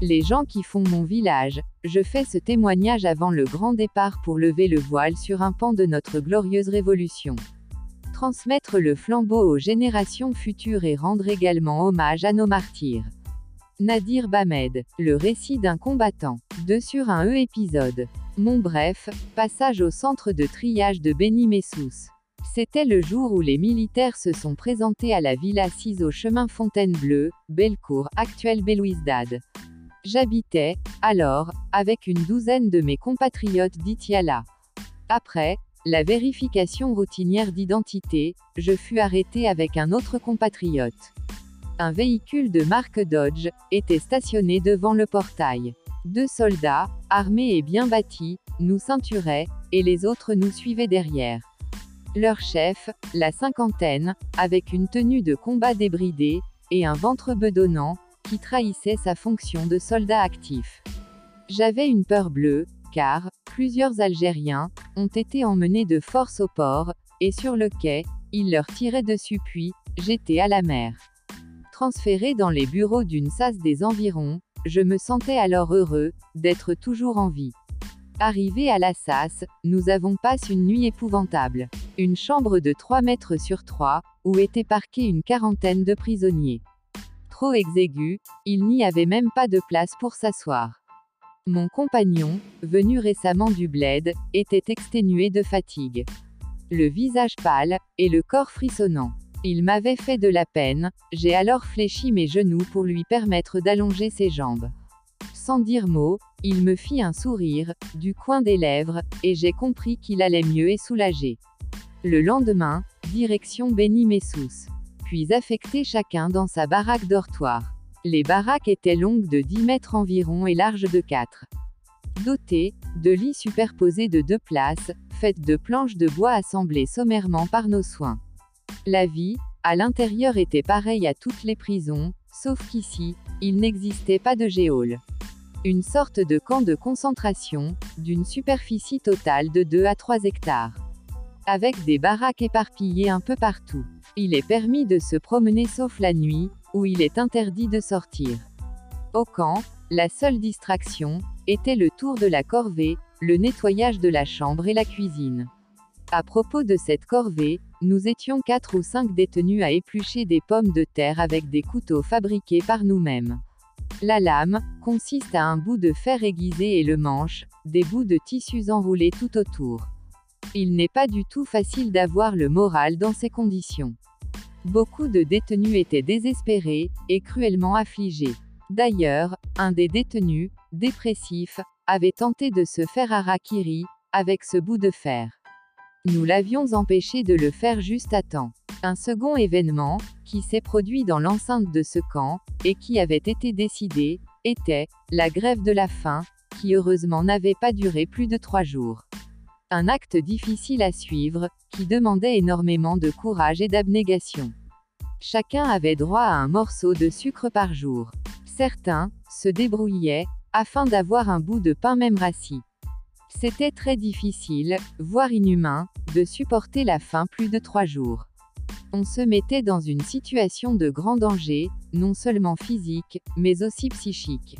Les gens qui font mon village, je fais ce témoignage avant le grand départ pour lever le voile sur un pan de notre glorieuse révolution. Transmettre le flambeau aux générations futures et rendre également hommage à nos martyrs. Nadir Bamed, le récit d'un combattant. De sur un E épisode. Mon bref, passage au centre de triage de Beni Messous. C'était le jour où les militaires se sont présentés à la villa assise au chemin Fontainebleau, Bellecour, actuelle Belouizdad. J'habitais, alors, avec une douzaine de mes compatriotes d'Itiala. Après, la vérification routinière d'identité, je fus arrêté avec un autre compatriote. Un véhicule de marque Dodge était stationné devant le portail. Deux soldats, armés et bien bâtis, nous ceinturaient, et les autres nous suivaient derrière. Leur chef, la cinquantaine, avec une tenue de combat débridée, et un ventre bedonnant, qui trahissait sa fonction de soldat actif. J'avais une peur bleue, car, plusieurs Algériens, ont été emmenés de force au port, et sur le quai, ils leur tiraient dessus puis, j'étais à la mer. Transféré dans les bureaux d'une SAS des environs, je me sentais alors heureux, d'être toujours en vie. Arrivé à la SAS, nous avons passé une nuit épouvantable. Une chambre de 3 mètres sur 3, où étaient parqués une quarantaine de prisonniers trop exigu, il n'y avait même pas de place pour s'asseoir. Mon compagnon, venu récemment du bled, était exténué de fatigue. Le visage pâle, et le corps frissonnant. Il m'avait fait de la peine, j'ai alors fléchi mes genoux pour lui permettre d'allonger ses jambes. Sans dire mot, il me fit un sourire, du coin des lèvres, et j'ai compris qu'il allait mieux et soulagé. Le lendemain, direction Béni Messous puis affectés chacun dans sa baraque dortoir. Les baraques étaient longues de 10 mètres environ et larges de 4. Dotées de lits superposés de deux places, faites de planches de bois assemblées sommairement par nos soins. La vie, à l'intérieur était pareille à toutes les prisons, sauf qu'ici, il n'existait pas de géole. Une sorte de camp de concentration, d'une superficie totale de 2 à 3 hectares. Avec des baraques éparpillées un peu partout. Il est permis de se promener sauf la nuit, où il est interdit de sortir. Au camp, la seule distraction, était le tour de la corvée, le nettoyage de la chambre et la cuisine. À propos de cette corvée, nous étions quatre ou cinq détenus à éplucher des pommes de terre avec des couteaux fabriqués par nous-mêmes. La lame, consiste à un bout de fer aiguisé et le manche, des bouts de tissus enroulés tout autour. Il n'est pas du tout facile d'avoir le moral dans ces conditions. Beaucoup de détenus étaient désespérés, et cruellement affligés. D'ailleurs, un des détenus, dépressif, avait tenté de se faire harakiri, avec ce bout de fer. Nous l'avions empêché de le faire juste à temps. Un second événement, qui s'est produit dans l'enceinte de ce camp, et qui avait été décidé, était, la grève de la faim, qui heureusement n'avait pas duré plus de trois jours. Un acte difficile à suivre, qui demandait énormément de courage et d'abnégation. Chacun avait droit à un morceau de sucre par jour. Certains se débrouillaient, afin d'avoir un bout de pain même rassis. C'était très difficile, voire inhumain, de supporter la faim plus de trois jours. On se mettait dans une situation de grand danger, non seulement physique, mais aussi psychique.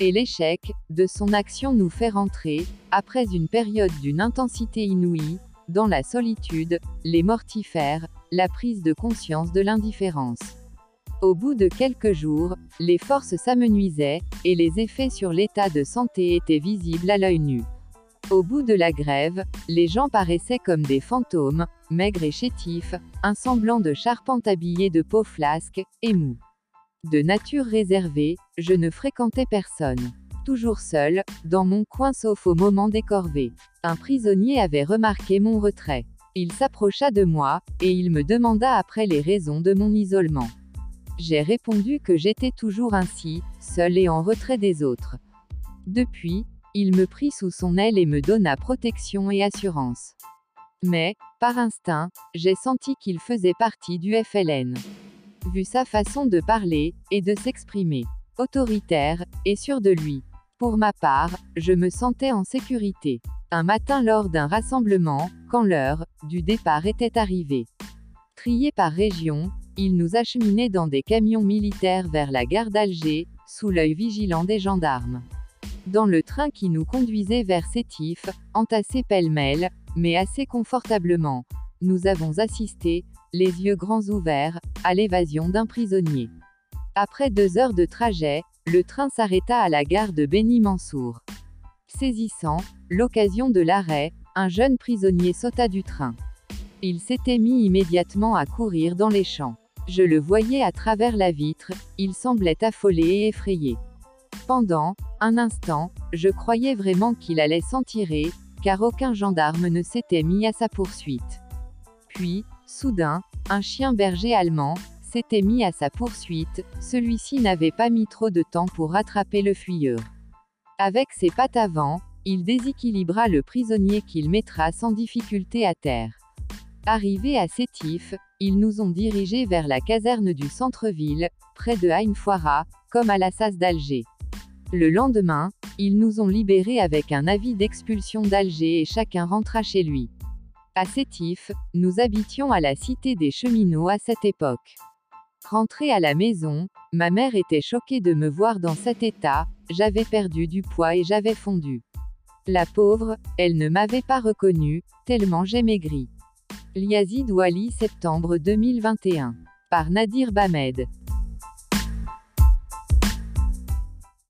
Et l'échec de son action nous fait rentrer, après une période d'une intensité inouïe, dans la solitude, les mortifères, la prise de conscience de l'indifférence. Au bout de quelques jours, les forces s'amenuisaient, et les effets sur l'état de santé étaient visibles à l'œil nu. Au bout de la grève, les gens paraissaient comme des fantômes, maigres et chétifs, un semblant de charpente habillée de peau flasque, et mou. De nature réservée, je ne fréquentais personne. Toujours seul, dans mon coin sauf au moment des corvées. Un prisonnier avait remarqué mon retrait. Il s'approcha de moi, et il me demanda après les raisons de mon isolement. J'ai répondu que j'étais toujours ainsi, seul et en retrait des autres. Depuis, il me prit sous son aile et me donna protection et assurance. Mais, par instinct, j'ai senti qu'il faisait partie du FLN vu sa façon de parler, et de s'exprimer. Autoritaire, et sûr de lui. Pour ma part, je me sentais en sécurité. Un matin lors d'un rassemblement, quand l'heure du départ était arrivée. Trié par région, il nous acheminait dans des camions militaires vers la gare d'Alger, sous l'œil vigilant des gendarmes. Dans le train qui nous conduisait vers Sétif, entassés pêle-mêle, mais assez confortablement, nous avons assisté, les yeux grands ouverts, à l'évasion d'un prisonnier. Après deux heures de trajet, le train s'arrêta à la gare de Beni-Mansour. Saisissant l'occasion de l'arrêt, un jeune prisonnier sauta du train. Il s'était mis immédiatement à courir dans les champs. Je le voyais à travers la vitre, il semblait affolé et effrayé. Pendant un instant, je croyais vraiment qu'il allait s'en tirer, car aucun gendarme ne s'était mis à sa poursuite. Puis, soudain, un chien berger allemand s'était mis à sa poursuite, celui-ci n'avait pas mis trop de temps pour rattraper le fuyeur. Avec ses pattes avant, il déséquilibra le prisonnier qu'il mettra sans difficulté à terre. Arrivés à Sétif, ils nous ont dirigés vers la caserne du centre-ville, près de Hainfoira, comme à la SAS d'Alger. Le lendemain, ils nous ont libérés avec un avis d'expulsion d'Alger et chacun rentra chez lui. À Sétif, nous habitions à la cité des cheminots à cette époque. Rentrée à la maison, ma mère était choquée de me voir dans cet état, j'avais perdu du poids et j'avais fondu. La pauvre, elle ne m'avait pas reconnu, tellement j'ai maigri. Liazid Wali septembre 2021. Par Nadir Bamed.